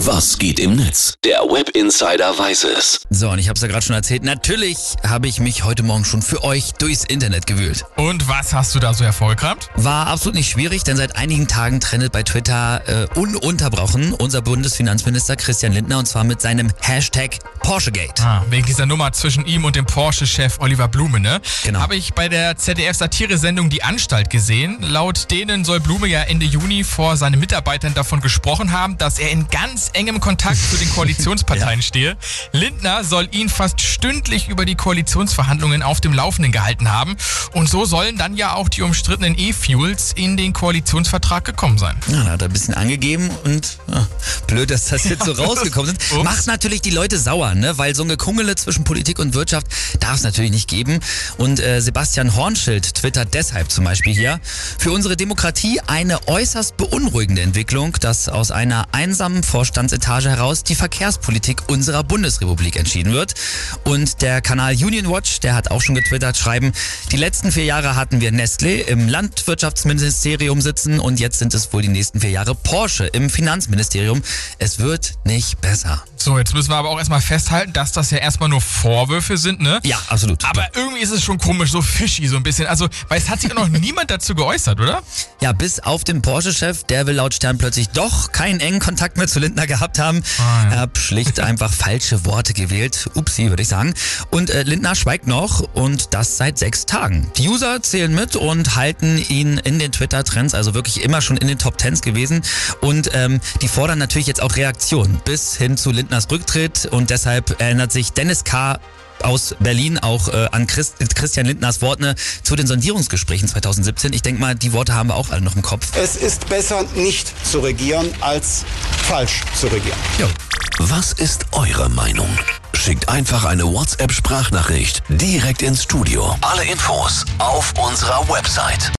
Was geht im Netz? Der Web Insider weiß es. So, und ich habe es ja gerade schon erzählt. Natürlich habe ich mich heute Morgen schon für euch durchs Internet gewühlt. Und was hast du da so hervorgekramt? War absolut nicht schwierig, denn seit einigen Tagen trendet bei Twitter äh, ununterbrochen unser Bundesfinanzminister Christian Lindner und zwar mit seinem Hashtag Porschegate. Ah, wegen dieser Nummer zwischen ihm und dem Porsche-Chef Oliver Blume, ne? Genau. Habe ich bei der ZDF-Satire-Sendung Die Anstalt gesehen. Laut denen soll Blume ja Ende Juni vor seinen Mitarbeitern davon gesprochen haben, dass er in ganz engem Kontakt zu den Koalitionsparteien stehe. Lindner soll ihn fast stündlich über die Koalitionsverhandlungen auf dem Laufenden gehalten haben. Und so sollen dann ja auch die umstrittenen E-Fuels in den Koalitionsvertrag gekommen sein. Ja, da hat er ein bisschen angegeben und ja, blöd, dass das jetzt so rausgekommen ist. Macht natürlich die Leute sauer, ne? weil so ein Gekungele zwischen Politik und Wirtschaft darf es natürlich nicht geben. Und äh, Sebastian Hornschild twittert deshalb zum Beispiel hier, für unsere Demokratie eine äußerst beunruhigende Entwicklung, dass aus einer einsamen Vorstandsetage heraus die Verkehrspolitik unserer Bundesrepublik entschieden wird. Und der Kanal Union Watch, der hat auch schon getwittert, schreiben, die letzten vier Jahre hatten wir Nestlé im Landwirtschaftsministerium sitzen und jetzt sind es wohl die nächsten vier Jahre Porsche im Finanzministerium. Es wird nicht besser. So, jetzt müssen wir aber auch erstmal festhalten, dass das ja erstmal nur Vorwürfe sind, ne? Ja, absolut. Aber irgendwie ist es schon komisch, so fishy so ein bisschen. Also, weil es hat sich noch niemand dazu geäußert, oder? Ja, bis auf den Porsche-Chef, der will laut Stern plötzlich doch keinen engen Kontakt mehr zu Lindner gehabt haben. Ah, ja. Er hat schlicht einfach falsche Worte gewählt. Upsi, würde ich sagen. Und äh, Lindner schweigt noch und das seit sechs Tagen. Die User zählen mit und halten ihn in den Twitter-Trends, also wirklich immer schon in den Top Tens gewesen. Und ähm, die fordern natürlich jetzt auch Reaktionen bis hin zu Lindners Rücktritt. Und deshalb erinnert sich Dennis K aus Berlin auch äh, an Christ, Christian Lindners Worte zu den Sondierungsgesprächen 2017. Ich denke mal, die Worte haben wir auch alle noch im Kopf. Es ist besser, nicht zu regieren, als falsch zu regieren. Jo. Was ist eure Meinung? Schickt einfach eine WhatsApp-Sprachnachricht direkt ins Studio. Alle Infos auf unserer Website.